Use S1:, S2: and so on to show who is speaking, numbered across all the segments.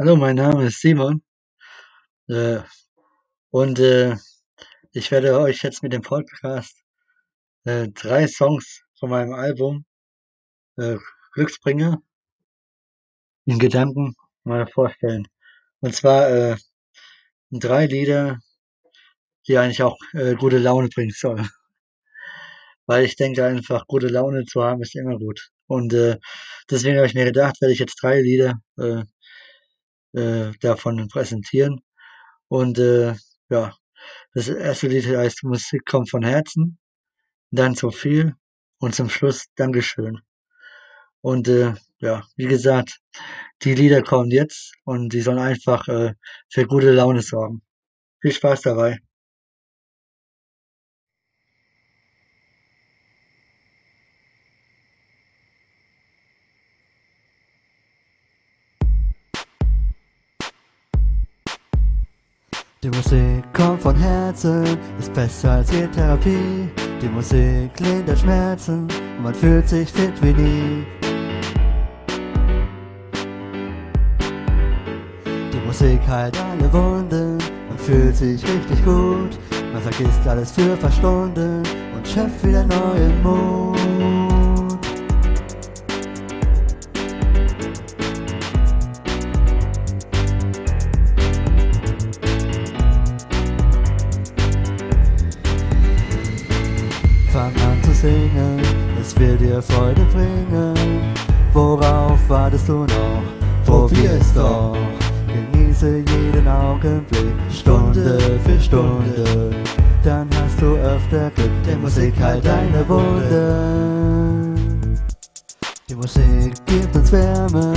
S1: Hallo, mein Name ist Simon. Äh, und äh, ich werde euch jetzt mit dem Podcast äh, drei Songs von meinem Album äh, Glücksbringer in Gedanken mal vorstellen. Und zwar äh, drei Lieder, die eigentlich auch äh, gute Laune bringen sollen. Weil ich denke einfach, gute Laune zu haben ist immer gut. Und äh, deswegen habe ich mir gedacht, werde ich jetzt drei Lieder äh, äh, davon präsentieren. Und äh, ja, das erste Lied heißt Musik kommt von Herzen, dann so viel und zum Schluss Dankeschön. Und äh, ja, wie gesagt, die Lieder kommen jetzt und die sollen einfach äh, für gute Laune sorgen. Viel Spaß dabei.
S2: Die Musik kommt von Herzen, ist besser als jede Therapie. Die Musik lindert Schmerzen und man fühlt sich fit wie nie. Die Musik heilt alle Wunden und fühlt sich richtig gut. Man vergisst alles für ein paar Stunden und schöpft wieder neuen Mut. Es wird dir Freude bringen. Worauf wartest du noch? Probier es doch. Genieße jeden Augenblick, Stunde für Stunde. Dann hast du öfter Glück, denn Musik heilt deine Wunden. Die Musik gibt uns Wärme,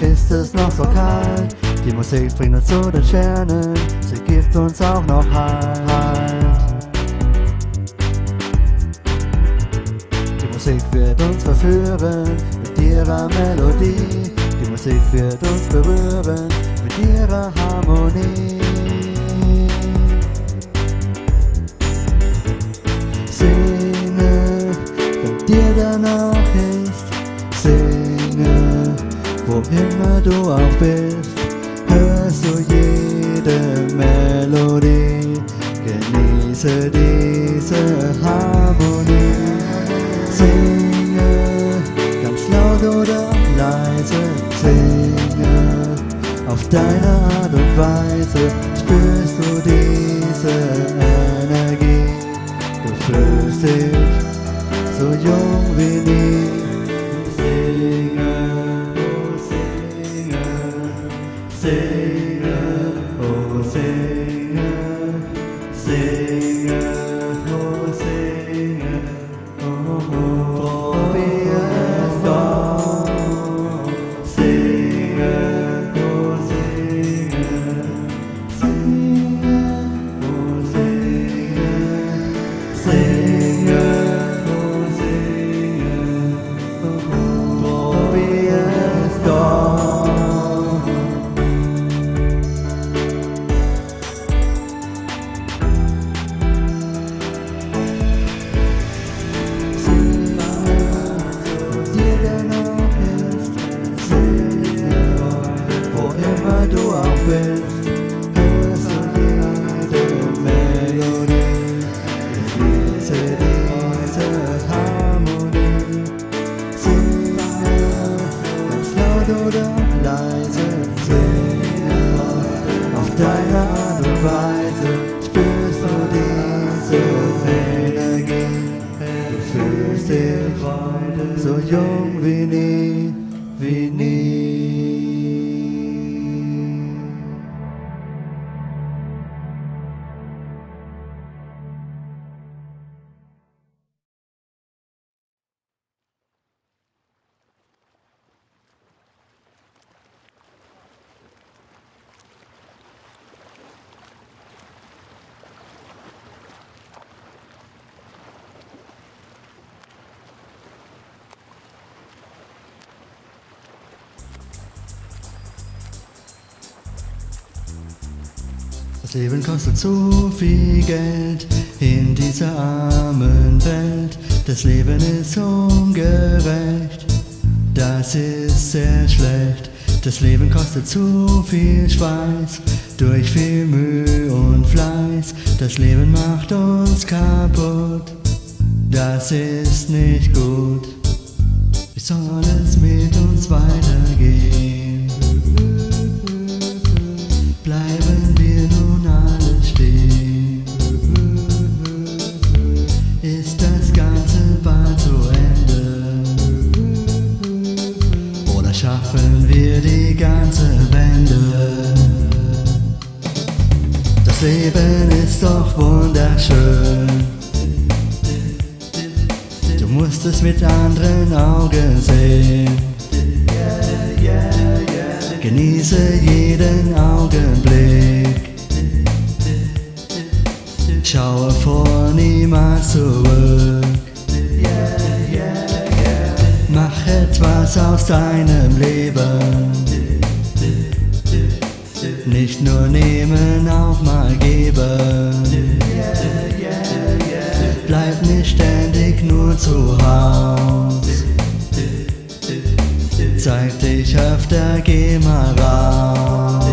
S2: ist es noch so kalt. Die Musik bringt uns zu den Sternen, sie gibt uns auch noch Halt. Wird uns verführen mit ihrer Melodie. Die Musik wird uns berühren mit ihrer Harmonie. Singe, wenn dir danach ist. Singe, wo immer du auch bist. Auf deine wie Leben kostet so viel Geld in dieser armen Welt. Das Leben ist ungerecht, das ist sehr schlecht. Das Leben kostet zu viel Schweiß, durch viel Mühe und Fleiß. Das Leben macht uns kaputt, das ist nicht gut. Wie soll es mit uns weitergehen? Wunderschön. Du musst es mit anderen Augen sehen. Genieße jeden Augenblick. Schaue vor niemals zurück. Mach etwas aus deinem Leben. Nicht nur nehmen, auch mal geben. Bleib nicht ständig nur zu Haus. Zeig dich öfter, geh mal raus.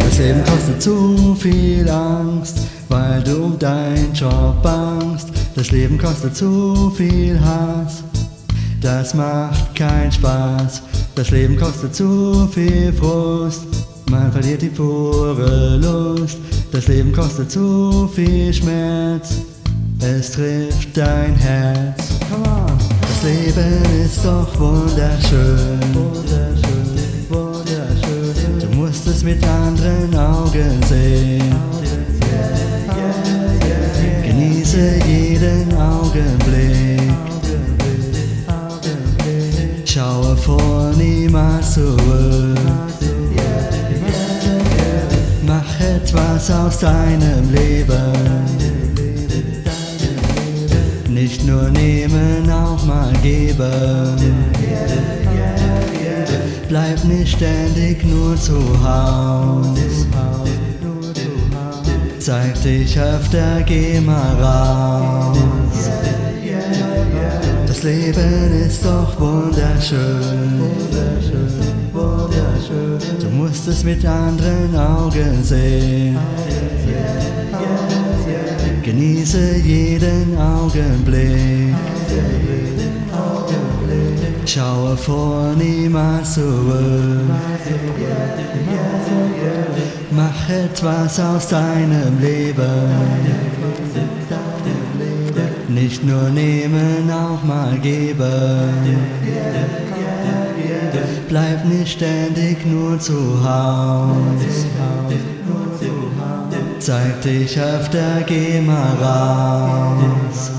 S2: Das Leben kostet zu viel Angst, weil du um deinen Job bangst. Das Leben kostet zu viel Hass, das macht keinen Spaß. Das Leben kostet zu viel Frust, man verliert die pure Lust. Das Leben kostet zu viel Schmerz, es trifft dein Herz. Come on. Das Leben ist doch wunderschön. Wunderschön, wunderschön. Du musst es mit anderen Augen sehen. Genieße jeden Augenblick. Schaue vor niemals zurück. Etwas aus deinem Leben. Nicht nur nehmen, auch mal geben. Bleib nicht ständig nur zu Haus. Zeig dich öfter, geh mal raus. Das Leben ist doch wunderschön. Musst es mit anderen Augen sehen. Genieße jeden Augenblick. Schaue vor niemals zurück. Mach etwas aus deinem Leben. Nicht nur nehmen, auch mal geben. Bleib nicht ständig nur zu Haus. Zeig dich öfter, geh mal raus.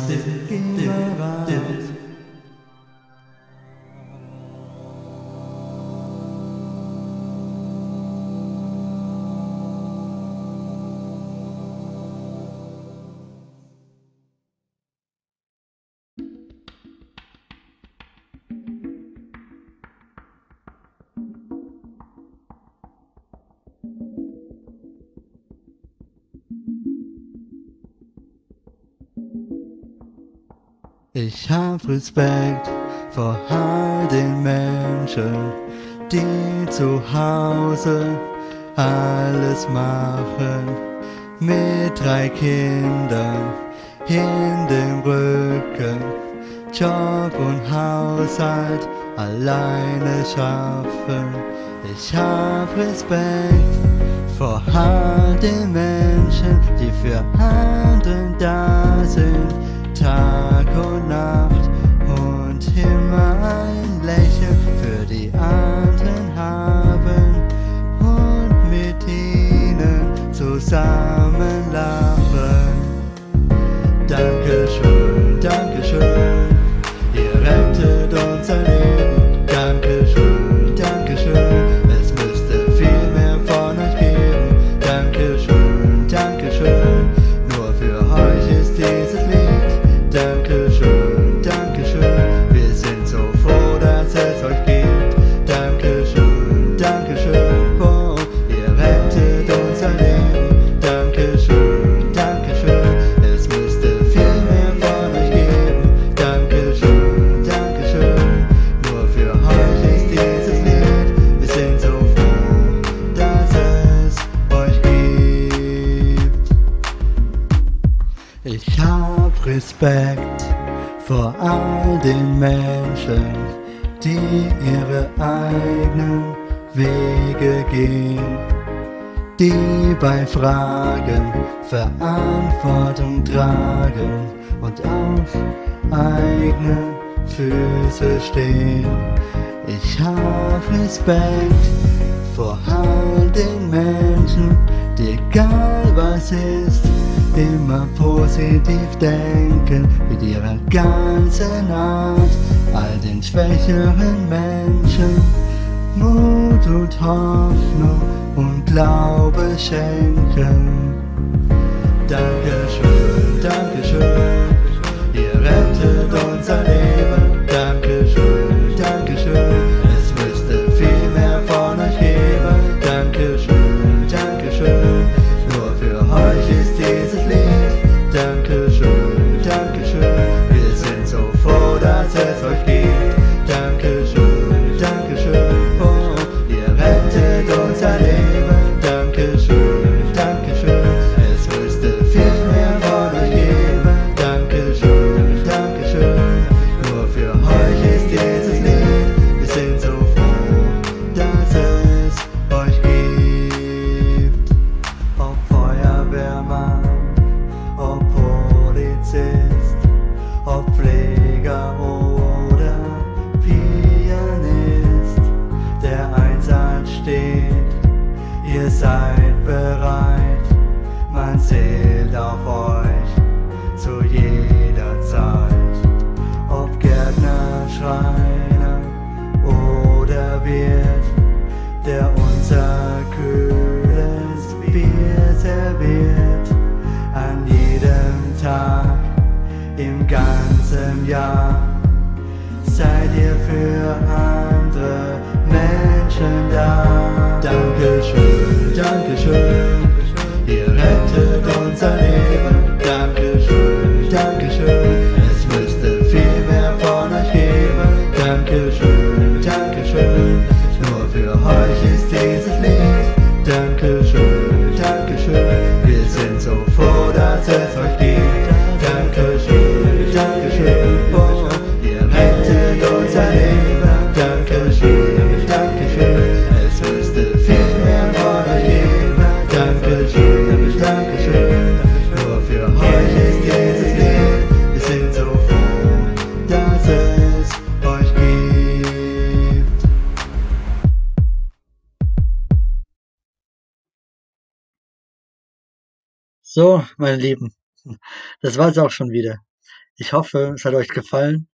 S2: Ich hab Respekt vor all den Menschen, die zu Hause alles machen. Mit drei Kindern in dem Rücken, Job und Haushalt alleine schaffen. Ich hab Respekt vor den Menschen, die für anderen da sind. Tag und Nacht und immer Menschen, die ihre eigenen Wege gehen, die bei Fragen Verantwortung tragen und auf eigene Füße stehen. Ich hab Respekt vor all den Menschen, die egal was ist, immer positiv denken mit ihrer ganzen Art, all den schwächeren Menschen Mut und Hoffnung und Glaube schenken. Dankeschön, Dankeschön, ihr rettet unser Leben. Ihr rettet unser Leben. Dankeschön, So,
S1: meine Lieben, das war's auch schon wieder. Ich hoffe, es hat euch gefallen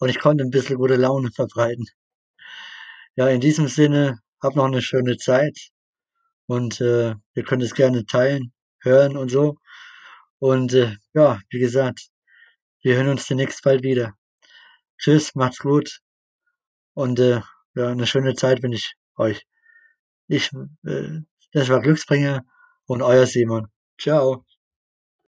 S1: und ich konnte ein bisschen gute Laune verbreiten. Ja, in diesem Sinne, habt noch eine schöne Zeit und äh, ihr könnt es gerne teilen, hören und so. Und äh, ja, wie gesagt, wir hören uns demnächst bald wieder. Tschüss, macht's gut und äh, ja, eine schöne Zeit wünsche ich euch. Ich, äh, das war Glücksbringer und euer Simon. Tchau.